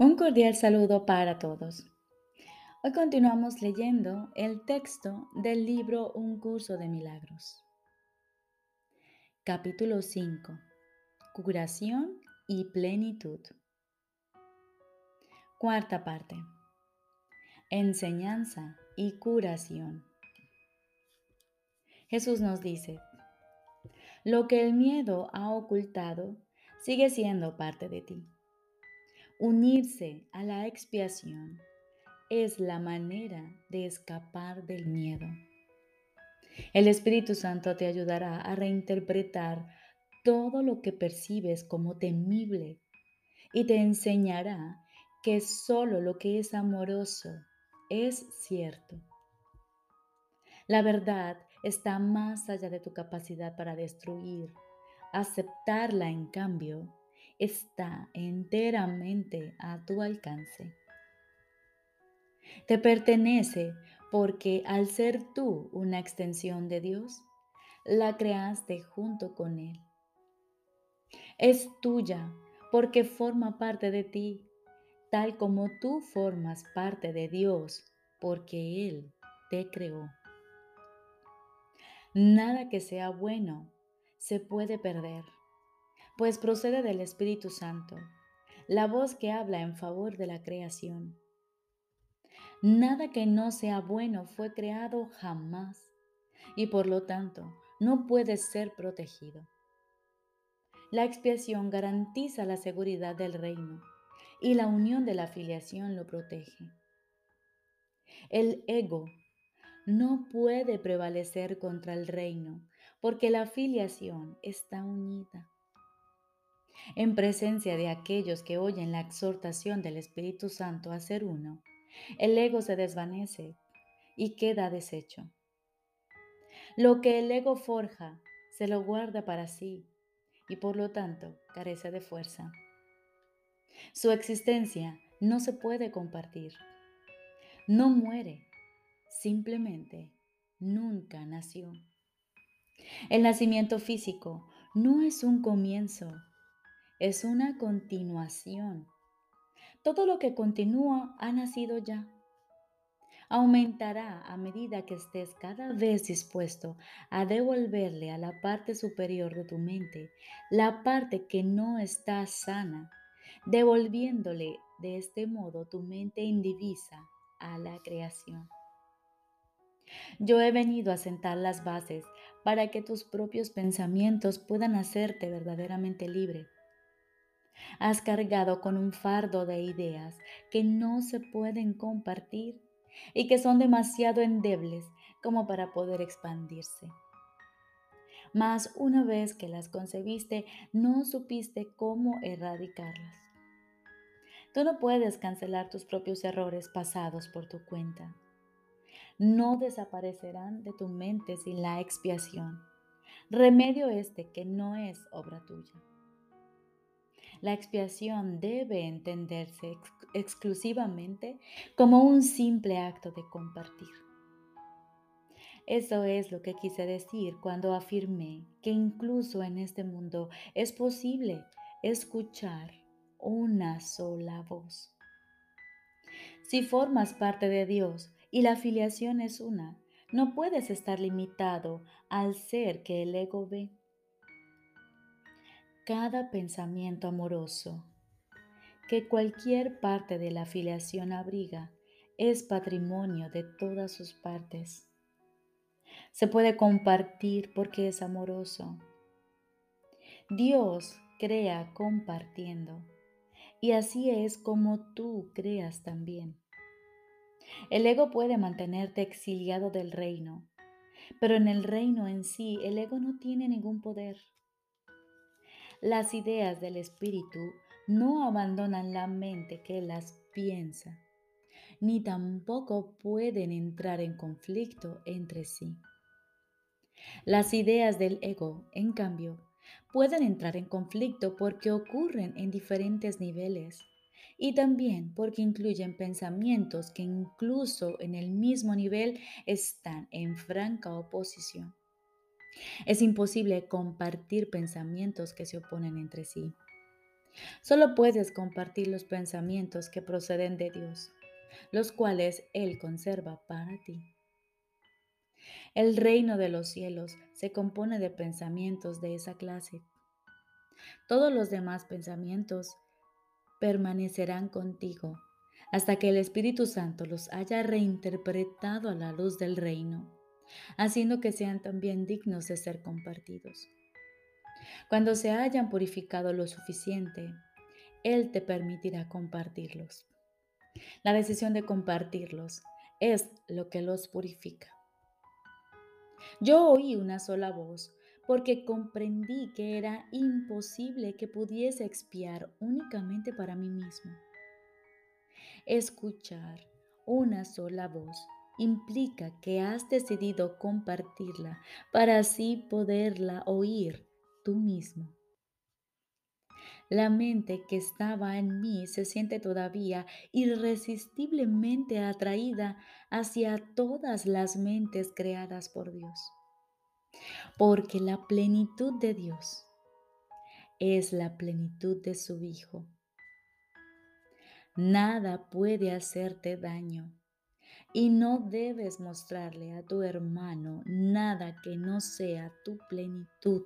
Un cordial saludo para todos. Hoy continuamos leyendo el texto del libro Un curso de milagros. Capítulo 5. Curación y plenitud. Cuarta parte. Enseñanza y curación. Jesús nos dice, lo que el miedo ha ocultado sigue siendo parte de ti Unirse a la expiación es la manera de escapar del miedo. El Espíritu Santo te ayudará a reinterpretar todo lo que percibes como temible y te enseñará que solo lo que es amoroso es cierto. La verdad está más allá de tu capacidad para destruir. Aceptarla, en cambio, está enteramente a tu alcance. Te pertenece porque al ser tú una extensión de Dios, la creaste junto con Él. Es tuya porque forma parte de ti, tal como tú formas parte de Dios porque Él te creó. Nada que sea bueno se puede perder pues procede del Espíritu Santo, la voz que habla en favor de la creación. Nada que no sea bueno fue creado jamás y por lo tanto no puede ser protegido. La expiación garantiza la seguridad del reino y la unión de la afiliación lo protege. El ego no puede prevalecer contra el reino porque la afiliación está unida en presencia de aquellos que oyen la exhortación del Espíritu Santo a ser uno, el ego se desvanece y queda deshecho. Lo que el ego forja se lo guarda para sí y por lo tanto carece de fuerza. Su existencia no se puede compartir. No muere, simplemente nunca nació. El nacimiento físico no es un comienzo, es una continuación. Todo lo que continúa ha nacido ya. Aumentará a medida que estés cada vez dispuesto a devolverle a la parte superior de tu mente la parte que no está sana, devolviéndole de este modo tu mente indivisa a la creación. Yo he venido a sentar las bases para que tus propios pensamientos puedan hacerte verdaderamente libre Has cargado con un fardo de ideas que no se pueden compartir y que son demasiado endebles como para poder expandirse. Mas una vez que las concebiste, no supiste cómo erradicarlas. Tú no puedes cancelar tus propios errores pasados por tu cuenta. No desaparecerán de tu mente sin la expiación. Remedio este que no es obra tuya. La expiación debe entenderse exclusivamente como un simple acto de compartir. Eso es lo que quise decir cuando afirmé que incluso en este mundo es posible escuchar una sola voz. Si formas parte de Dios y la afiliación es una, no puedes estar limitado al ser que el ego ve cada pensamiento amoroso que cualquier parte de la afiliación abriga es patrimonio de todas sus partes. Se puede compartir porque es amoroso. Dios crea compartiendo y así es como tú creas también. El ego puede mantenerte exiliado del reino, pero en el reino en sí el ego no tiene ningún poder. Las ideas del espíritu no abandonan la mente que las piensa, ni tampoco pueden entrar en conflicto entre sí. Las ideas del ego, en cambio, pueden entrar en conflicto porque ocurren en diferentes niveles y también porque incluyen pensamientos que incluso en el mismo nivel están en franca oposición. Es imposible compartir pensamientos que se oponen entre sí. Solo puedes compartir los pensamientos que proceden de Dios, los cuales Él conserva para ti. El reino de los cielos se compone de pensamientos de esa clase. Todos los demás pensamientos permanecerán contigo hasta que el Espíritu Santo los haya reinterpretado a la luz del reino, haciendo que sean también dignos de ser compartidos. Cuando se hayan purificado lo suficiente, Él te permitirá compartirlos. La decisión de compartirlos es lo que los purifica. Yo oí una sola voz porque comprendí que era imposible que pudiese expiar únicamente para mí mismo. Escuchar una sola voz implica que has decidido compartirla para así poderla oír tú mismo. La mente que estaba en mí se siente todavía irresistiblemente atraída hacia todas las mentes creadas por Dios porque la plenitud de Dios es la plenitud de su Hijo. Nada puede hacerte daño y no debes mostrarle a tu hermano nada que no sea tu plenitud.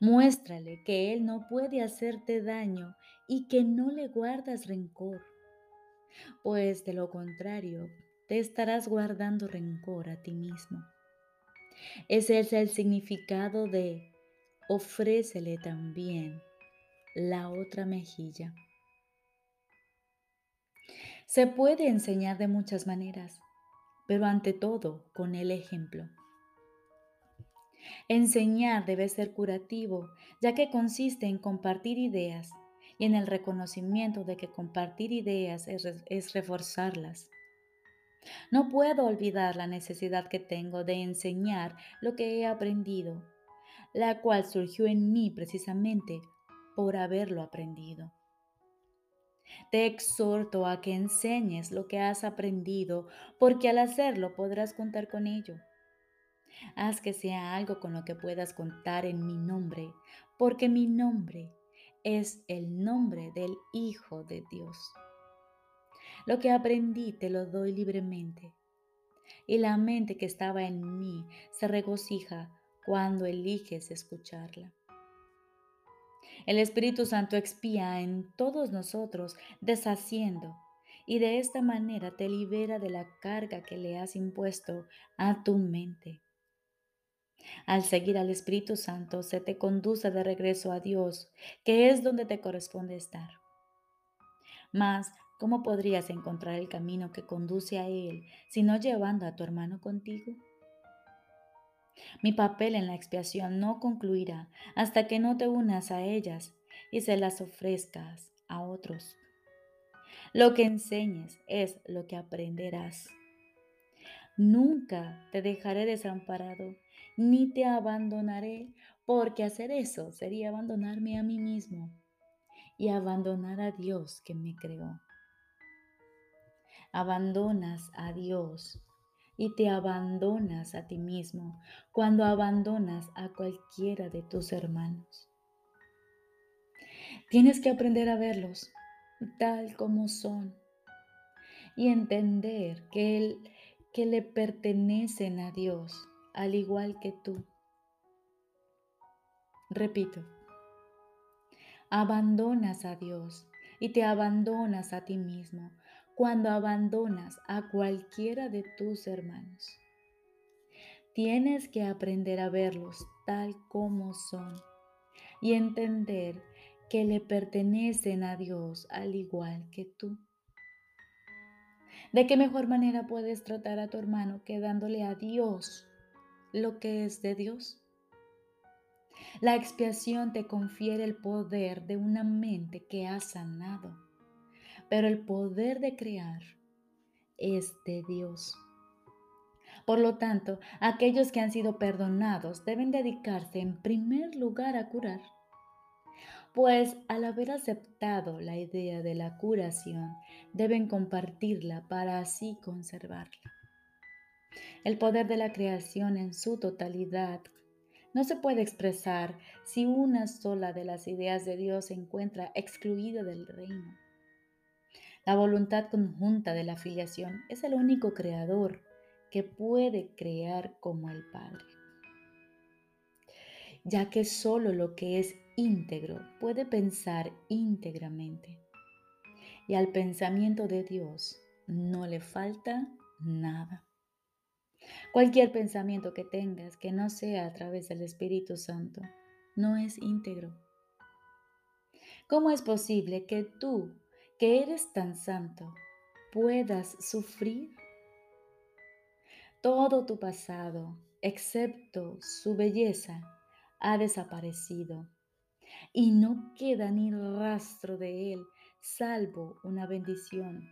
Muéstrale que Él no puede hacerte daño y que no le guardas rencor, pues de lo contrario te estarás guardando rencor a ti mismo. Ese es el significado de ofrécele también la otra mejilla. Se puede enseñar de muchas maneras, pero ante todo con el ejemplo. Enseñar debe ser curativo, ya que consiste en compartir ideas y en el reconocimiento de que compartir ideas es, reforzarlas. No puedo olvidar la necesidad que tengo de enseñar lo que he aprendido, la cual surgió en mí precisamente por haberlo aprendido. Te exhorto a que enseñes lo que has aprendido, porque al hacerlo podrás contar con ello. Haz que sea algo con lo que puedas contar en mi nombre, porque mi nombre es el nombre del Hijo de Dios. Lo que aprendí te lo doy libremente. Y la mente que estaba en mí se regocija cuando eliges escucharla. El Espíritu Santo expía en todos nosotros, deshaciendo, y de esta manera te libera de la carga que le has impuesto a tu mente. Al seguir al Espíritu Santo se te conduce de regreso a Dios, que es donde te corresponde estar. Mas ¿Cómo podrías encontrar el camino que conduce a Él si no llevando a tu hermano contigo? Mi papel en la expiación no concluirá hasta que no te unas a ellas y se las ofrezcas a otros. Lo que enseñes es lo que aprenderás. Nunca te dejaré desamparado, ni te abandonaré, porque hacer eso sería abandonarme a mí mismo y abandonar a Dios que me creó abandonas a Dios y te abandonas a ti mismo cuando abandonas a cualquiera de tus hermanos. Tienes que aprender a verlos tal como son y entender que, que le pertenecen a Dios al igual que tú. Repito, abandonas a Dios y te abandonas a ti mismo cuando abandonas a cualquiera de tus hermanos. Tienes que aprender a verlos tal como son y entender que le pertenecen a Dios al igual que tú. ¿De qué mejor manera puedes tratar a tu hermano que dándole a Dios lo que es de Dios? La expiación te confiere el poder de una mente que ha sanado pero el poder de crear es de Dios. Por lo tanto, aquellos que han sido perdonados deben dedicarse en primer lugar a curar, pues al haber aceptado la idea de la curación, deben compartirla para así conservarla. El poder de la creación en su totalidad no se puede expresar si una sola de las ideas de Dios se encuentra excluida del reino. La voluntad conjunta de la filiación es el único creador que puede crear como el Padre, ya que solo lo que es íntegro puede pensar íntegramente. Y al pensamiento de Dios no le falta nada. Cualquier pensamiento que tengas que no sea a través del Espíritu Santo no es íntegro. ¿Cómo es posible que tú, que eres tan santo, puedas sufrir? Todo tu pasado, excepto su belleza, ha desaparecido y no queda ni rastro de él, salvo una bendición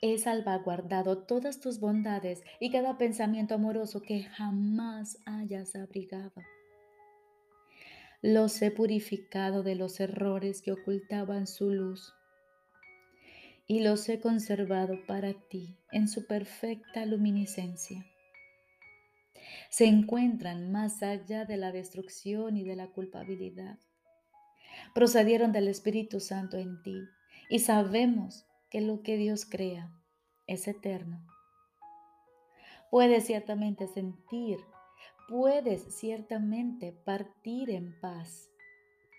He salvaguardado todas tus bondades y cada pensamiento amoroso que jamás hayas abrigado. Los he purificado de los errores que ocultaban su luz y los he conservado para ti en su perfecta luminiscencia. Se encuentran más allá de la destrucción y de la culpabilidad. Procedieron del Espíritu Santo en ti y sabemos que lo que Dios crea es eterno. Puedes ciertamente sentir, puedes ciertamente partir en paz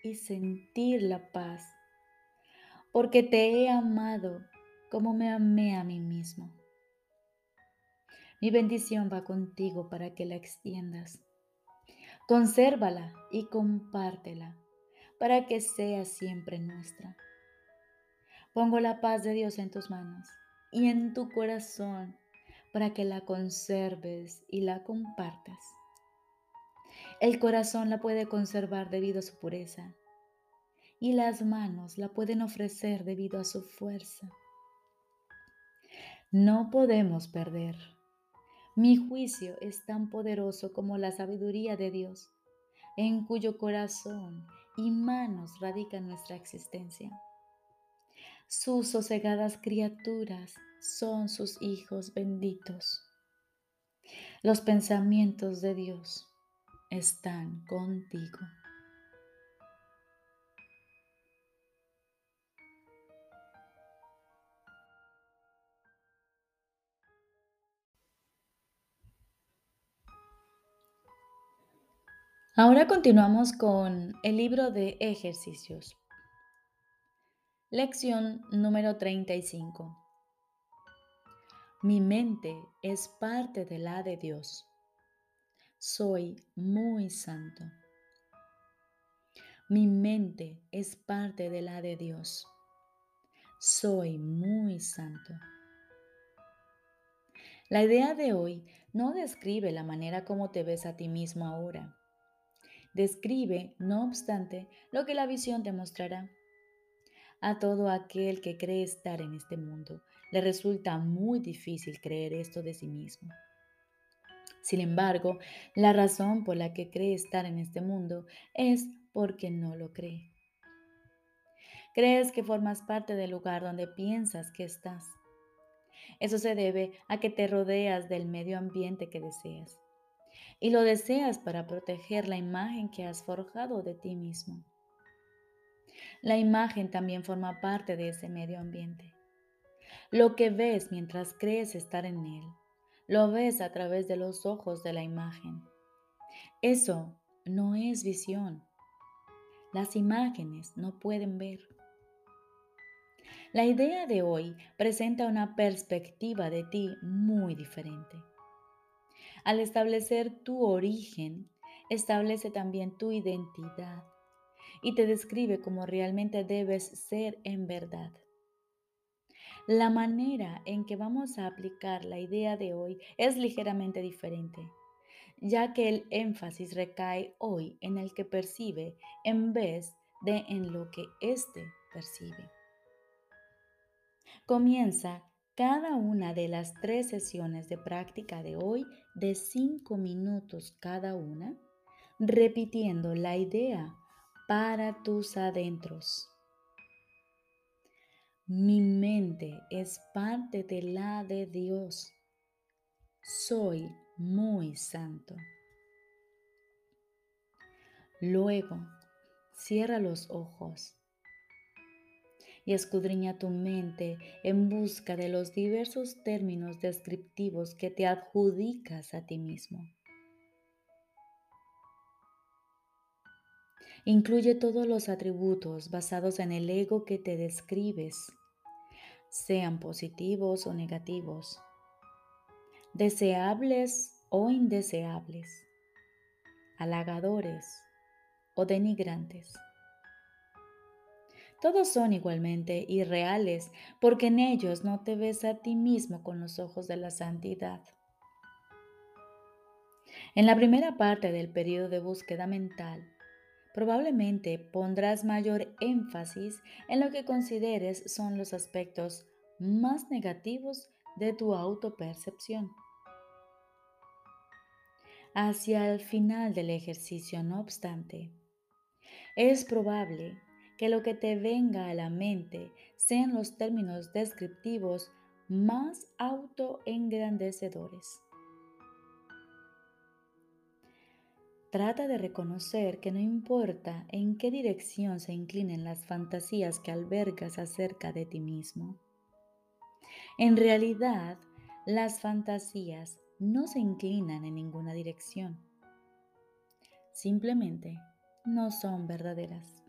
y sentir la paz, porque te he amado como me amé a mí mismo. Mi bendición va contigo para que la extiendas. Consérvala y compártela para que sea siempre nuestra. Pongo la paz de Dios en tus manos y en tu corazón para que la conserves y la compartas. El corazón la puede conservar debido a su pureza y las manos la pueden ofrecer debido a su fuerza. No podemos perder. Mi juicio es tan poderoso como la sabiduría de Dios, en cuyo corazón y manos radica nuestra existencia. Sus sosegadas criaturas son sus hijos benditos. Los pensamientos de Dios están contigo. Ahora continuamos con el libro de ejercicios. Lección número 35. Mi mente es parte de la de Dios. Soy muy santo. Mi mente es parte de la de Dios. Soy muy santo. La idea de hoy no describe la manera como te ves a ti mismo ahora. Describe, no obstante, lo que la visión te mostrará. A todo aquel que cree estar en este mundo le resulta muy difícil creer esto de sí mismo. Sin embargo, la razón por la que cree estar en este mundo es porque no lo cree. Crees que formas parte del lugar donde piensas que estás. Eso se debe a que te rodeas del medio ambiente que deseas. Y lo deseas para proteger la imagen que has forjado de ti mismo. La imagen también forma parte de ese medio ambiente. Lo que ves mientras crees estar en él, lo ves a través de los ojos de la imagen. Eso no es visión. Las imágenes no pueden ver. La idea de hoy presenta una perspectiva de ti muy diferente. Al establecer tu origen, establece también tu identidad y te describe como realmente debes ser en verdad. La manera en que vamos a aplicar la idea de hoy es ligeramente diferente, ya que el énfasis recae hoy en el que percibe en vez de en lo que éste percibe. Comienza cada una de las tres sesiones de práctica de hoy de cinco minutos cada una, repitiendo la idea para tus adentros. Mi mente es parte de la de Dios. Soy muy santo. Luego, cierra los ojos y escudriña tu mente en busca de los diversos términos descriptivos que te adjudicas a ti mismo. Incluye todos los atributos basados en el ego que te describes, sean positivos o negativos, deseables o indeseables, halagadores o denigrantes. Todos son igualmente irreales porque en ellos no te ves a ti mismo con los ojos de la santidad. En la primera parte del periodo de búsqueda mental, probablemente pondrás mayor énfasis en lo que consideres son los aspectos más negativos de tu autopercepción. Hacia el final del ejercicio, no obstante, es probable que lo que te venga a la mente sean los términos descriptivos más autoengrandecedores. Trata de reconocer que no importa en qué dirección se inclinen las fantasías que albergas acerca de ti mismo. En realidad, las fantasías no se inclinan en ninguna dirección. Simplemente no son verdaderas.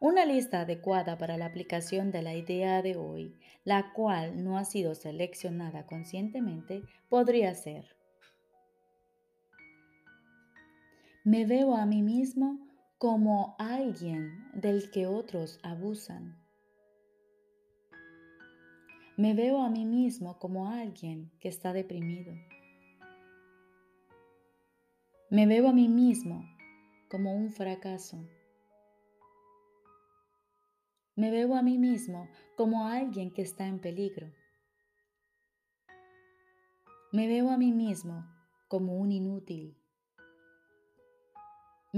Una lista adecuada para la aplicación de la idea de hoy, la cual no ha sido seleccionada conscientemente, podría ser. Me veo a mí mismo como alguien del que otros abusan. Me veo a mí mismo como alguien que está deprimido. Me veo a mí mismo como un fracaso. Me veo a mí mismo como alguien que está en peligro. Me veo a mí mismo como un inútil.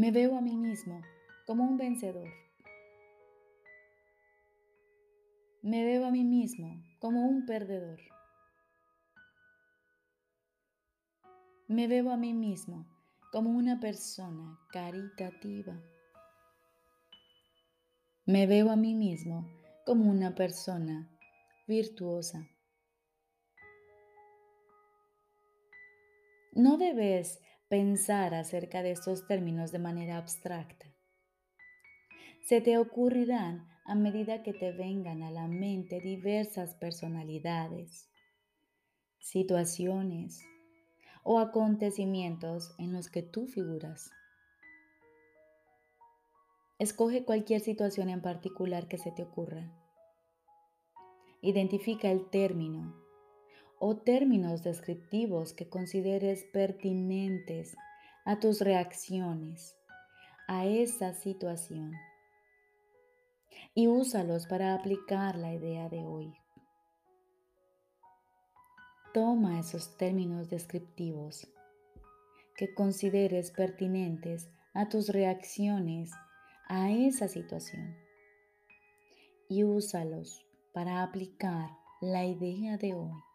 Me veo a mí mismo como un vencedor. Me veo a mí mismo como un perdedor. Me veo a mí mismo como una persona caritativa. Me veo a mí mismo como una persona virtuosa. No debes pensar acerca de estos términos de manera abstracta. Se te ocurrirán a medida que te vengan a la mente diversas personalidades, situaciones o acontecimientos en los que tú figuras. Escoge cualquier situación en particular que se te ocurra. Identifica el término o términos descriptivos que consideres pertinentes a tus reacciones a esa situación y úsalos para aplicar la idea de hoy. Toma esos términos descriptivos que consideres pertinentes a tus reacciones a esa situación y úsalos para aplicar la idea de hoy.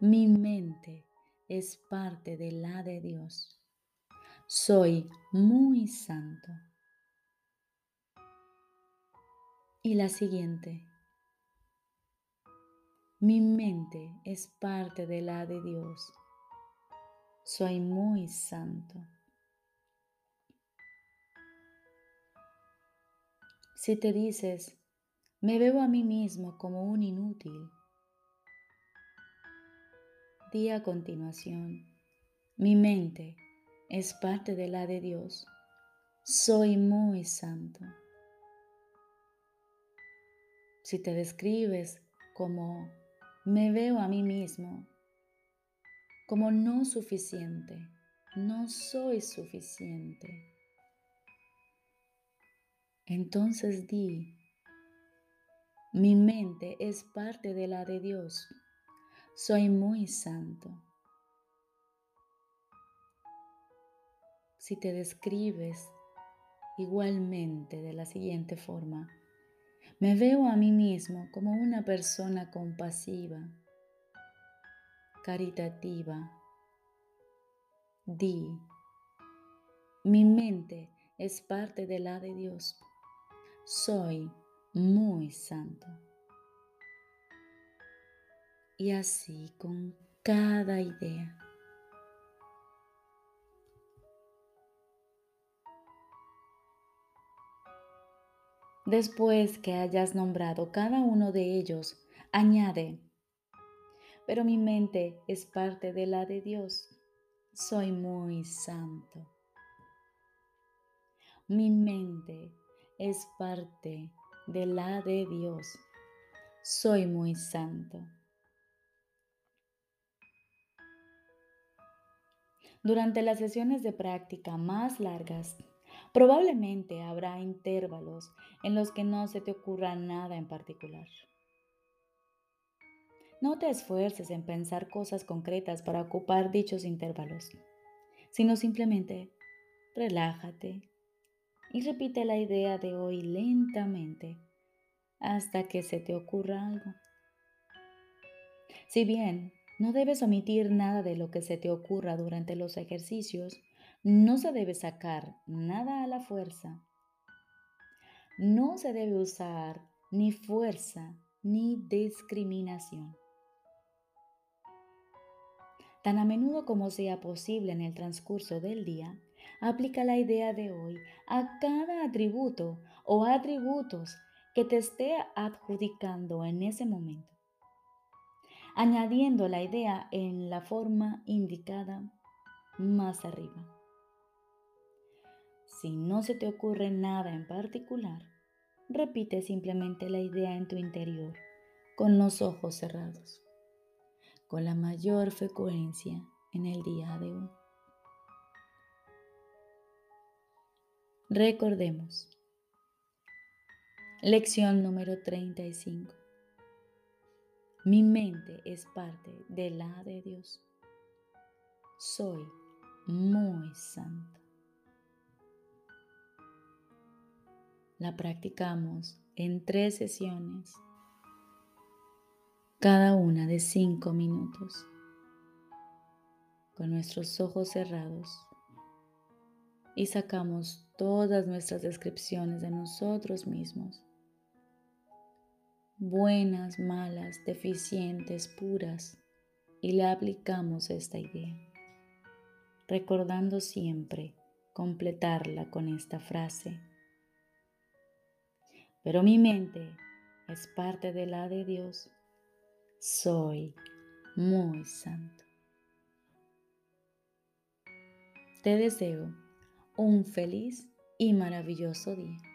Mi mente es parte de la de Dios. Soy muy santo. Y la siguiente. Mi mente es parte de la de Dios. Soy muy santo. Si te dices, me veo a mí mismo como un inútil, di a continuación, mi mente es parte de la de Dios, soy muy santo. Si te describes como me veo a mí mismo, como no suficiente, no soy suficiente entonces di, mi mente es parte de la de Dios. Soy muy santo. Si te describes igualmente de la siguiente forma, me veo a mí mismo como una persona compasiva, caritativa, Di, mi mente es parte de la de Dios. Soy muy santo. Y así con cada idea. Después que hayas nombrado cada uno de ellos, añade, pero mi mente es parte de la de Dios. Soy muy santo. Mi mente es parte de la de Dios. Soy muy santo. Durante las sesiones de práctica más largas, probablemente habrá intervalos en los que no se te ocurra nada en particular. No te esfuerces en pensar cosas concretas para ocupar dichos intervalos, sino simplemente relájate y repite la idea de hoy lentamente hasta que se te ocurra algo. Si bien no debes omitir nada de lo que se te ocurra durante los ejercicios, no se debe sacar nada a la fuerza. No se debe usar ni fuerza ni discriminación. Tan a menudo como sea posible en el transcurso del día, Aplica la idea de hoy a cada atributo o atributos que te esté adjudicando en ese momento, añadiendo la idea en la forma indicada más arriba. Si no se te ocurre nada en particular, repite simplemente la idea en tu interior con los ojos cerrados, con la mayor frecuencia en el día de hoy. Recordemos. Lección número 35. Mi mente es parte de la de Dios. Soy muy santo. La practicamos en tres sesiones, cada una de cinco minutos, con nuestros ojos cerrados y sacamos todas nuestras descripciones de nosotros mismos. Buenas, malas, deficientes, puras. Y le aplicamos esta idea. Recordando siempre completarla con esta frase. Pero mi mente es parte de la de Dios. Soy muy santo. Te deseo un feliz y maravilloso día.